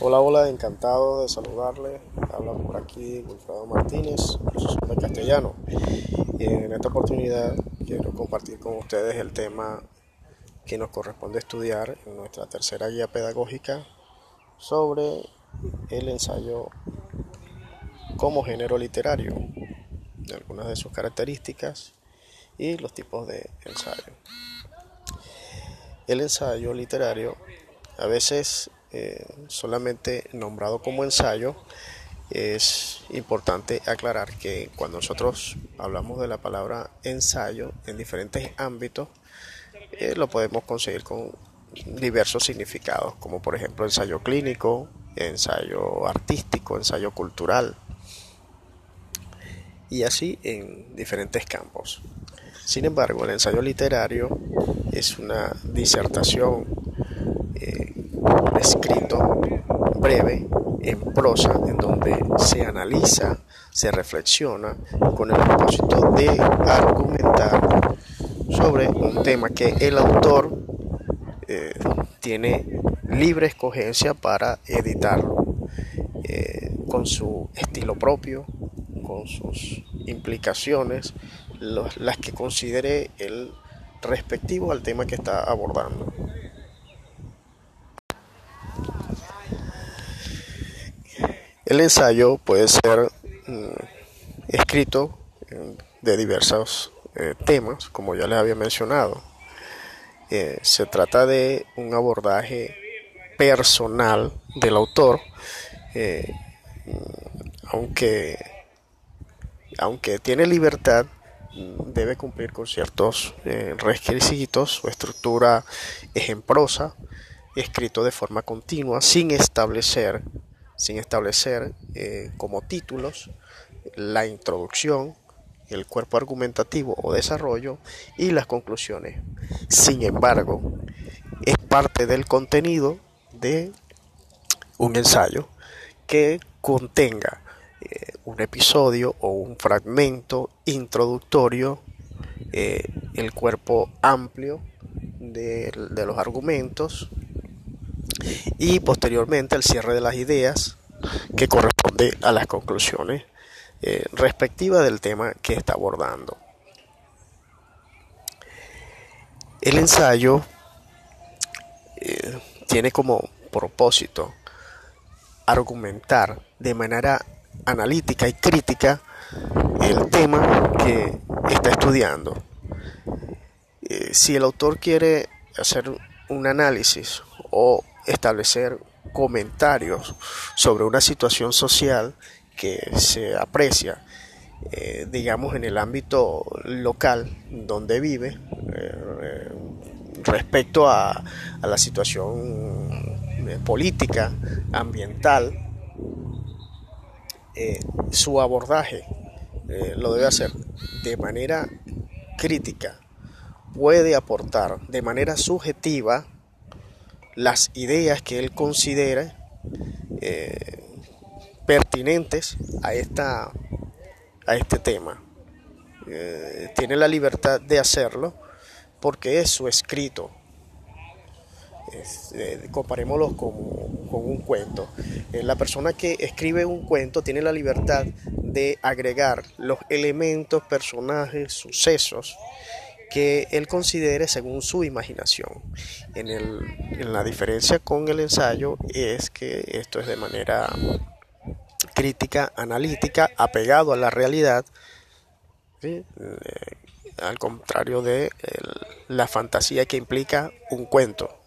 Hola, hola, encantado de saludarles. Habla por aquí Wilfredo Martínez, profesor de castellano. Y en esta oportunidad quiero compartir con ustedes el tema que nos corresponde estudiar en nuestra tercera guía pedagógica sobre el ensayo como género literario, algunas de sus características y los tipos de ensayo. El ensayo literario a veces eh, solamente nombrado como ensayo, es importante aclarar que cuando nosotros hablamos de la palabra ensayo en diferentes ámbitos, eh, lo podemos conseguir con diversos significados, como por ejemplo ensayo clínico, ensayo artístico, ensayo cultural, y así en diferentes campos. Sin embargo, el ensayo literario es una disertación eh, escrito breve en prosa en donde se analiza, se reflexiona con el propósito de argumentar sobre un tema que el autor eh, tiene libre escogencia para editarlo eh, con su estilo propio, con sus implicaciones, las que considere el respectivo al tema que está abordando. El ensayo puede ser mm, escrito de diversos eh, temas, como ya les había mencionado. Eh, se trata de un abordaje personal del autor, eh, aunque, aunque tiene libertad, debe cumplir con ciertos requisitos. Su estructura es en prosa, escrito de forma continua, sin establecer sin establecer eh, como títulos la introducción, el cuerpo argumentativo o desarrollo y las conclusiones. Sin embargo, es parte del contenido de un ensayo que contenga eh, un episodio o un fragmento introductorio, eh, el cuerpo amplio de, de los argumentos, y posteriormente el cierre de las ideas que corresponde a las conclusiones eh, respectivas del tema que está abordando. El ensayo eh, tiene como propósito argumentar de manera analítica y crítica el tema que está estudiando. Eh, si el autor quiere hacer un análisis o establecer comentarios sobre una situación social que se aprecia, eh, digamos, en el ámbito local donde vive, eh, respecto a, la situación eh, política, ambiental, su abordaje lo debe hacer de manera crítica, puede aportar de manera subjetiva las ideas que él considera eh, pertinentes a, esta, a este tema. Eh, tiene la libertad de hacerlo porque es su escrito. Eh, comparémoslo con, con, un cuento. la persona que escribe un cuento tiene la libertad de agregar los elementos, personajes, sucesos que él considere según su imaginación. En, el, en la diferencia con el ensayo es que esto es de manera crítica, analítica, apegado a la realidad, eh, al contrario de la fantasía que implica un cuento.